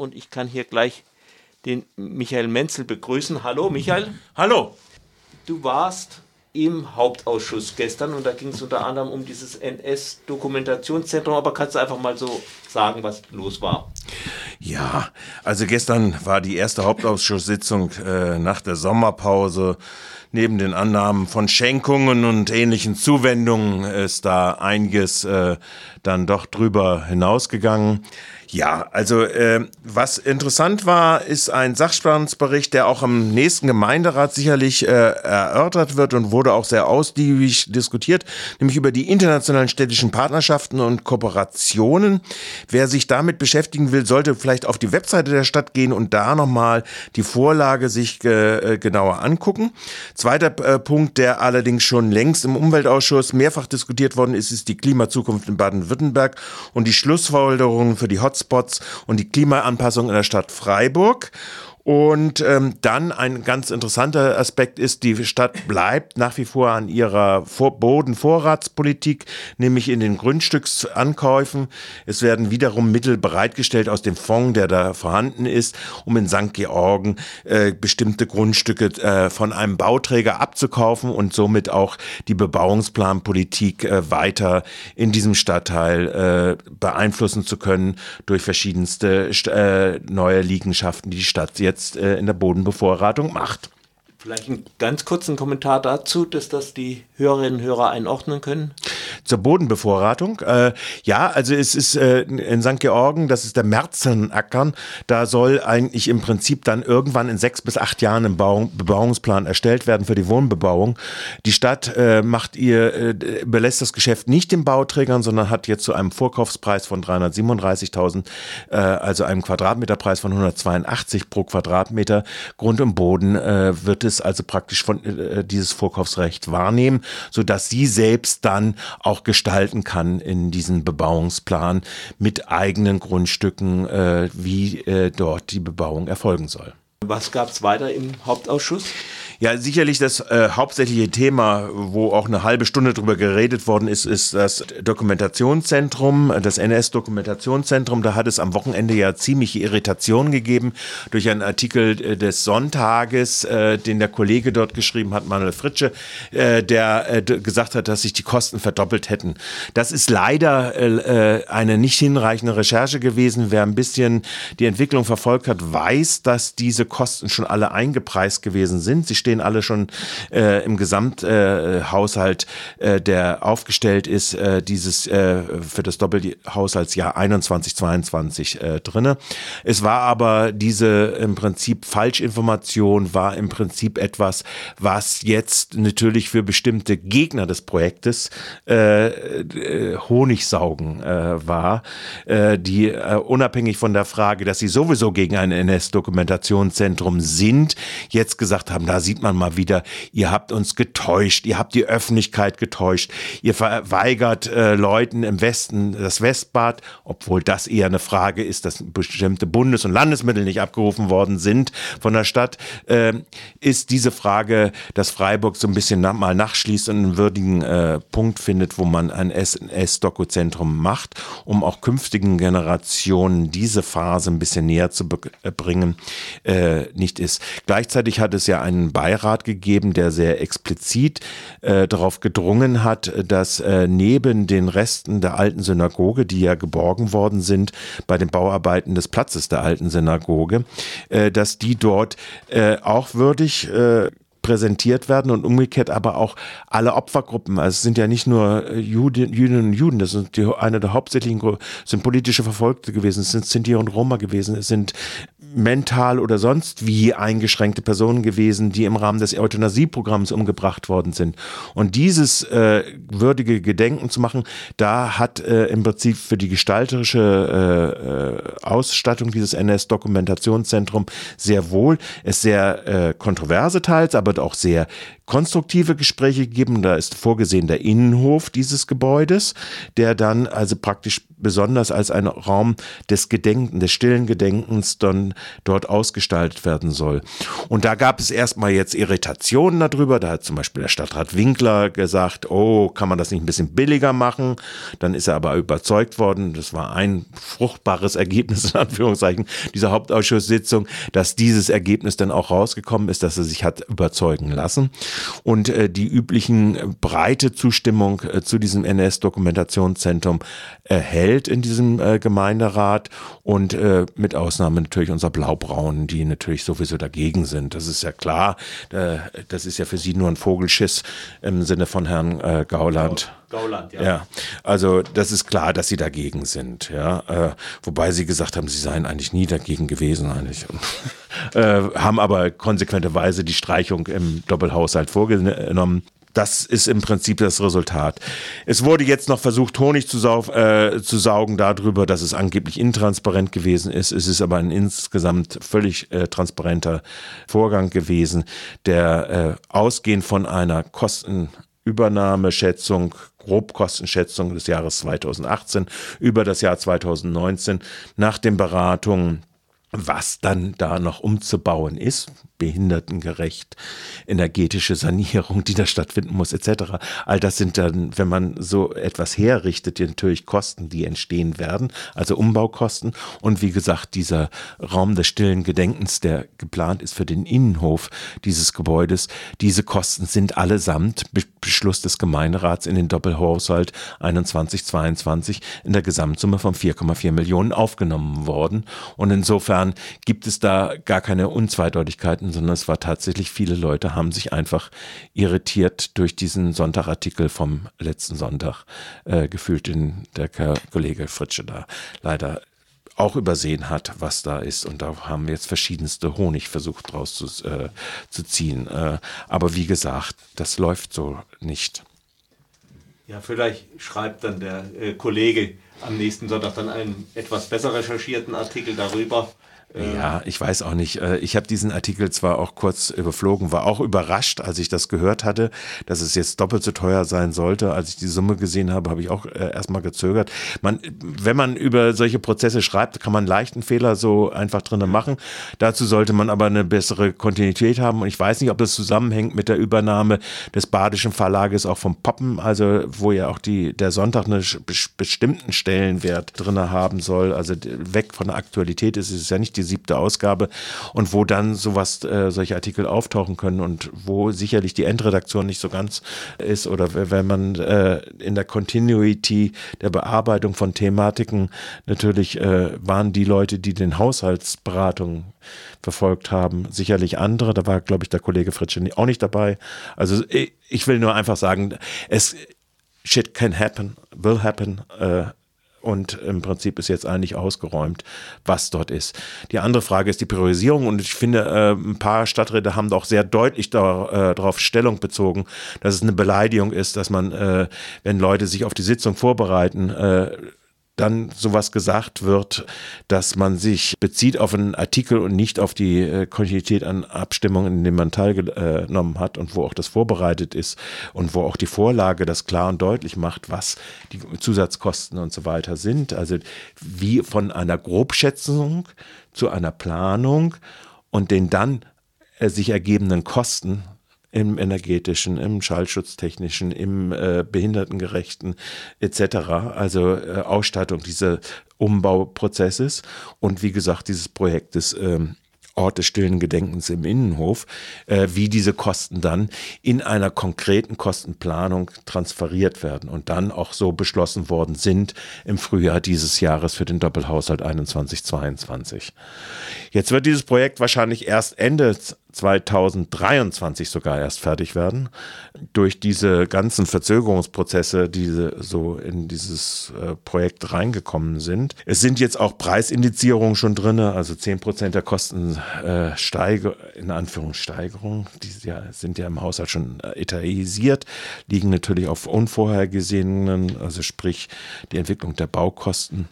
und ich kann hier gleich den Michael Menzel begrüßen. Hallo Michael. Hallo. Du warst im Hauptausschuss gestern und da ging es unter anderem um dieses NS-Dokumentationszentrum, aber kannst du einfach mal so sagen, was los war? Ja, also gestern war die erste Hauptausschusssitzung äh, nach der Sommerpause. Neben den Annahmen von Schenkungen und ähnlichen Zuwendungen ist da einiges äh, dann doch drüber hinausgegangen. Ja, also äh, was interessant war, ist ein Sachstandsbericht, der auch im nächsten Gemeinderat sicherlich äh, erörtert wird und wurde auch sehr ausgiebig diskutiert, nämlich über die internationalen städtischen Partnerschaften und Kooperationen. Wer sich damit beschäftigen will, sollte vielleicht auf die Webseite der Stadt gehen und da nochmal die Vorlage sich äh, genauer angucken. Zweiter äh, Punkt, der allerdings schon längst im Umweltausschuss mehrfach diskutiert worden ist, ist die Klimazukunft in Baden-Württemberg und die Schlussfolgerungen für die Hotspots Hotspots und die Klimaanpassung in der Stadt Freiburg. Und ähm, dann ein ganz interessanter Aspekt ist, die Stadt bleibt nach wie vor an ihrer Vor Bodenvorratspolitik, nämlich in den Grundstücksankäufen. Es werden wiederum Mittel bereitgestellt aus dem Fonds, der da vorhanden ist, um in St. Georgen äh, bestimmte Grundstücke äh, von einem Bauträger abzukaufen und somit auch die Bebauungsplanpolitik äh, weiter in diesem Stadtteil äh, beeinflussen zu können durch verschiedenste äh, neue Liegenschaften, die die Stadt jetzt jetzt äh, in der Bodenbevorratung macht. Vielleicht einen ganz kurzen Kommentar dazu, dass das die Hörerinnen und Hörer einordnen können. Zur Bodenbevorratung. Äh, ja, also es ist äh, in St. Georgen, das ist der Märzenackern, da soll eigentlich im Prinzip dann irgendwann in sechs bis acht Jahren ein Bau Bebauungsplan erstellt werden für die Wohnbebauung. Die Stadt äh, macht ihr, äh, belässt das Geschäft nicht den Bauträgern, sondern hat jetzt zu einem Vorkaufspreis von 337.000, äh, also einem Quadratmeterpreis von 182 pro Quadratmeter Grund und Boden, äh, wird es also praktisch von dieses Vorkaufsrecht wahrnehmen, so dass sie selbst dann auch gestalten kann in diesen Bebauungsplan mit eigenen Grundstücken, äh, wie äh, dort die Bebauung erfolgen soll. Was gab es weiter im Hauptausschuss? Ja, sicherlich das äh, hauptsächliche Thema, wo auch eine halbe Stunde drüber geredet worden ist, ist das Dokumentationszentrum, das NS-Dokumentationszentrum. Da hat es am Wochenende ja ziemliche Irritation gegeben durch einen Artikel äh, des Sonntages, äh, den der Kollege dort geschrieben hat, Manuel Fritsche, äh, der äh, gesagt hat, dass sich die Kosten verdoppelt hätten. Das ist leider äh, eine nicht hinreichende Recherche gewesen. Wer ein bisschen die Entwicklung verfolgt hat, weiß, dass diese Kosten schon alle eingepreist gewesen sind. Sie stehen stehen alle schon äh, im Gesamthaushalt, äh, der aufgestellt ist, äh, dieses äh, für das Doppelhaushaltsjahr 21, 22 äh, drinne. Es war aber diese im Prinzip Falschinformation, war im Prinzip etwas, was jetzt natürlich für bestimmte Gegner des Projektes äh, äh, Honigsaugen äh, war, äh, die äh, unabhängig von der Frage, dass sie sowieso gegen ein NS-Dokumentationszentrum sind, jetzt gesagt haben, da sieht man mal wieder, ihr habt uns getäuscht, ihr habt die Öffentlichkeit getäuscht, ihr verweigert äh, Leuten im Westen das Westbad, obwohl das eher eine Frage ist, dass bestimmte Bundes- und Landesmittel nicht abgerufen worden sind von der Stadt, äh, ist diese Frage, dass Freiburg so ein bisschen nach, mal nachschließt und einen würdigen äh, Punkt findet, wo man ein SNS-Doku-Zentrum macht, um auch künftigen Generationen diese Phase ein bisschen näher zu bringen, äh, nicht ist. Gleichzeitig hat es ja einen Beirat Beirat gegeben, der sehr explizit äh, darauf gedrungen hat, dass äh, neben den Resten der alten Synagoge, die ja geborgen worden sind bei den Bauarbeiten des Platzes der alten Synagoge, äh, dass die dort äh, auch würdig äh, präsentiert werden und umgekehrt aber auch alle Opfergruppen. Also es sind ja nicht nur Juden, Jüdinnen und Juden, das sind die, eine der hauptsächlichen sind politische Verfolgte gewesen, es sind Sinti und Roma gewesen, es sind mental oder sonst wie eingeschränkte Personen gewesen, die im Rahmen des Euthanasieprogramms umgebracht worden sind. Und dieses äh, würdige Gedenken zu machen, da hat äh, im Prinzip für die gestalterische äh, äh Ausstattung dieses NS-Dokumentationszentrum sehr wohl es sehr äh, kontroverse teils, aber auch sehr konstruktive Gespräche gegeben. Da ist vorgesehen der Innenhof dieses Gebäudes, der dann also praktisch besonders als ein Raum des Gedenken, des stillen Gedenkens dann dort ausgestaltet werden soll. Und da gab es erstmal jetzt Irritationen darüber. Da hat zum Beispiel der Stadtrat Winkler gesagt, oh, kann man das nicht ein bisschen billiger machen? Dann ist er aber überzeugt worden, das war ein fruchtbares Ergebnis in Anführungszeichen dieser Hauptausschusssitzung, dass dieses Ergebnis dann auch rausgekommen ist, dass er sich hat überzeugen lassen. Und äh, die üblichen breite Zustimmung äh, zu diesem NS-Dokumentationszentrum erhält in diesem äh, Gemeinderat und äh, mit Ausnahme natürlich unserer Blaubraunen, die natürlich sowieso dagegen sind. Das ist ja klar. Äh, das ist ja für sie nur ein Vogelschiss im Sinne von Herrn äh, Gauland. Gauland, ja. ja. Also das ist klar, dass sie dagegen sind, ja. Äh, wobei sie gesagt haben, sie seien eigentlich nie dagegen gewesen, eigentlich. äh, haben aber konsequenterweise die Streichung im Doppelhaushalt vorgenommen. Das ist im Prinzip das Resultat. Es wurde jetzt noch versucht, Honig zu, sauf, äh, zu saugen darüber, dass es angeblich intransparent gewesen ist. Es ist aber ein insgesamt völlig äh, transparenter Vorgang gewesen, der äh, ausgehend von einer Kostenübernahmeschätzung Grobkostenschätzung des Jahres 2018 über das Jahr 2019 nach den Beratungen was dann da noch umzubauen ist, behindertengerecht, energetische Sanierung, die da stattfinden muss, etc. All das sind dann, wenn man so etwas herrichtet, natürlich Kosten, die entstehen werden, also Umbaukosten. Und wie gesagt, dieser Raum des stillen Gedenkens, der geplant ist für den Innenhof dieses Gebäudes, diese Kosten sind allesamt Beschluss des Gemeinderats in den Doppelhaushalt 21-22 in der Gesamtsumme von 4,4 Millionen aufgenommen worden. Und insofern gibt es da gar keine Unzweideutigkeiten finden, sondern es war tatsächlich, viele Leute haben sich einfach irritiert durch diesen Sonntagartikel vom letzten Sonntag äh, gefühlt, den der Kollege Fritsche da leider auch übersehen hat, was da ist. Und da haben wir jetzt verschiedenste Honig versucht draus zu, äh, zu ziehen. Äh, aber wie gesagt, das läuft so nicht. Ja, vielleicht schreibt dann der äh, Kollege am nächsten Sonntag dann einen etwas besser recherchierten Artikel darüber. Ja, ich weiß auch nicht. Äh, ich habe diesen Artikel zwar auch kurz überflogen, war auch überrascht, als ich das gehört hatte, dass es jetzt doppelt so teuer sein sollte. Als ich die Summe gesehen habe, habe ich auch äh, erstmal gezögert. Man, wenn man über solche Prozesse schreibt, kann man leichten Fehler so einfach drinnen machen. Dazu sollte man aber eine bessere Kontinuität haben. Und ich weiß nicht, ob das zusammenhängt mit der Übernahme des Badischen Verlages auch vom Poppen, also wo ja auch die, der Sonntag einen bestimmten Stellenwert drinne haben soll. Also weg von der Aktualität ist es ja nicht die siebte Ausgabe und wo dann sowas, äh, solche Artikel auftauchen können und wo sicherlich die Endredaktion nicht so ganz ist oder wenn man äh, in der Continuity der Bearbeitung von Thematiken natürlich äh, waren die Leute, die den Haushaltsberatungen verfolgt haben, sicherlich andere. Da war, glaube ich, der Kollege Fritsche auch nicht dabei. Also ich will nur einfach sagen, es shit can happen, will happen. Äh, und im Prinzip ist jetzt eigentlich ausgeräumt, was dort ist. Die andere Frage ist die Priorisierung und ich finde, äh, ein paar Stadträte haben doch sehr deutlich da, äh, darauf Stellung bezogen, dass es eine Beleidigung ist, dass man, äh, wenn Leute sich auf die Sitzung vorbereiten, dann sowas gesagt wird, dass man sich bezieht auf einen Artikel und nicht auf die äh, Kontinuität an Abstimmungen, in denen man teilgenommen hat und wo auch das vorbereitet ist und wo auch die Vorlage das klar und deutlich macht, was die Zusatzkosten und so weiter sind. Also wie von einer Grobschätzung zu einer Planung und den dann äh, sich ergebenden Kosten im energetischen, im schallschutztechnischen, im äh, behindertengerechten etc. Also äh, Ausstattung dieses Umbauprozesses und wie gesagt dieses Projektes ähm, Ort des stillen Gedenkens im Innenhof, äh, wie diese Kosten dann in einer konkreten Kostenplanung transferiert werden und dann auch so beschlossen worden sind im Frühjahr dieses Jahres für den Doppelhaushalt 21-22. Jetzt wird dieses Projekt wahrscheinlich erst Ende 2023 sogar erst fertig werden. Durch diese ganzen Verzögerungsprozesse, die so in dieses äh, Projekt reingekommen sind. Es sind jetzt auch Preisindizierungen schon drin, also 10% der Kosten äh, steige, in Anführungssteigerung, die sind ja im Haushalt schon äh, etatisiert, liegen natürlich auf unvorhergesehenen, also sprich die Entwicklung der Baukosten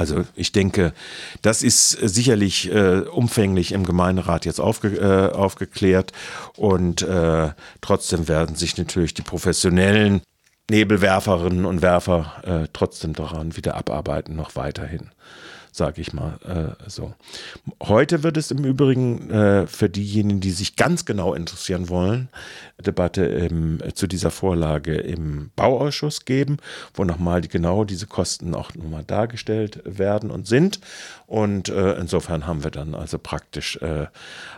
also ich denke, das ist sicherlich äh, umfänglich im Gemeinderat jetzt aufge, äh, aufgeklärt. Und äh, trotzdem werden sich natürlich die professionellen Nebelwerferinnen und Werfer äh, trotzdem daran wieder abarbeiten, noch weiterhin sage ich mal äh, so. Heute wird es im Übrigen äh, für diejenigen, die sich ganz genau interessieren wollen, Debatte im, zu dieser Vorlage im Bauausschuss geben, wo nochmal die, genau diese Kosten auch nochmal dargestellt werden und sind. Und äh, insofern haben wir dann also praktisch äh,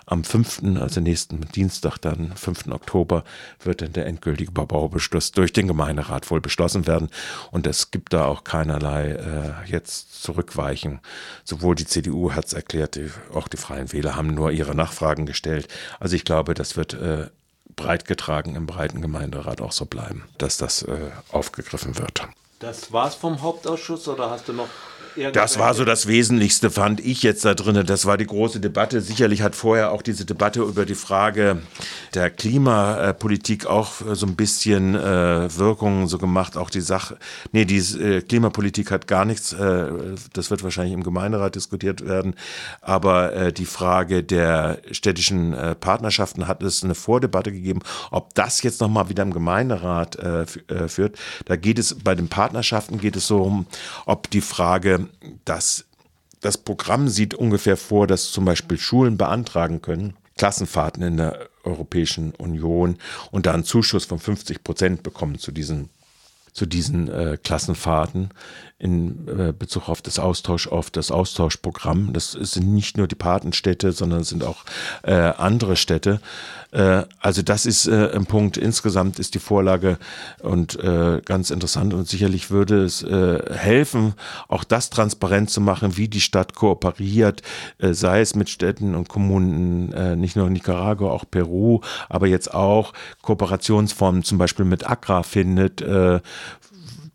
am 5., also nächsten Dienstag, dann 5. Oktober, wird dann der endgültige Baubeschluss durch den Gemeinderat wohl beschlossen werden. Und es gibt da auch keinerlei äh, jetzt Zurückweichen. Sowohl die CDU hat es erklärt, die, auch die Freien Wähler haben nur ihre Nachfragen gestellt. Also ich glaube, das wird äh, breit getragen im breiten Gemeinderat auch so bleiben, dass das äh, aufgegriffen wird. Das war's vom Hauptausschuss oder hast du noch das war so das Wesentlichste, fand ich jetzt da drin. Das war die große Debatte. Sicherlich hat vorher auch diese Debatte über die Frage der Klimapolitik auch so ein bisschen äh, Wirkung so gemacht. Auch die Sache, nee, die äh, Klimapolitik hat gar nichts, äh, das wird wahrscheinlich im Gemeinderat diskutiert werden. Aber äh, die Frage der städtischen äh, Partnerschaften hat es eine Vordebatte gegeben, ob das jetzt nochmal wieder im Gemeinderat äh, äh, führt. Da geht es bei den Partnerschaften geht es so um, ob die Frage dass das Programm sieht ungefähr vor, dass zum Beispiel Schulen beantragen können, Klassenfahrten in der Europäischen Union und da einen Zuschuss von 50 Prozent bekommen zu diesen, zu diesen äh, Klassenfahrten in äh, Bezug auf das Austausch, auf das Austauschprogramm. Das sind nicht nur die Patenstädte, sondern es sind auch äh, andere Städte. Äh, also das ist äh, ein Punkt. Insgesamt ist die Vorlage und äh, ganz interessant und sicherlich würde es helfen, auch das transparent zu machen, wie die Stadt kooperiert, sei es mit Städten und Kommunen, nicht nur Nicaragua, auch Peru, aber jetzt auch Kooperationsformen zum Beispiel mit Accra findet,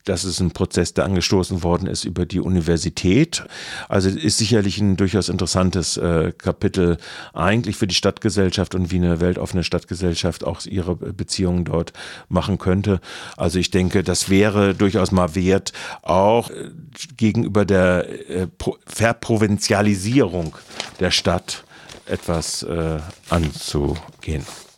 das ist ein Prozess, der angestoßen worden ist über die Universität. Also ist sicherlich ein durchaus interessantes äh, Kapitel eigentlich für die Stadtgesellschaft und wie eine weltoffene Stadtgesellschaft auch ihre Beziehungen dort machen könnte. Also ich denke, das wäre durchaus mal wert, auch äh, gegenüber der äh, Verprovinzialisierung der Stadt etwas äh, anzugehen.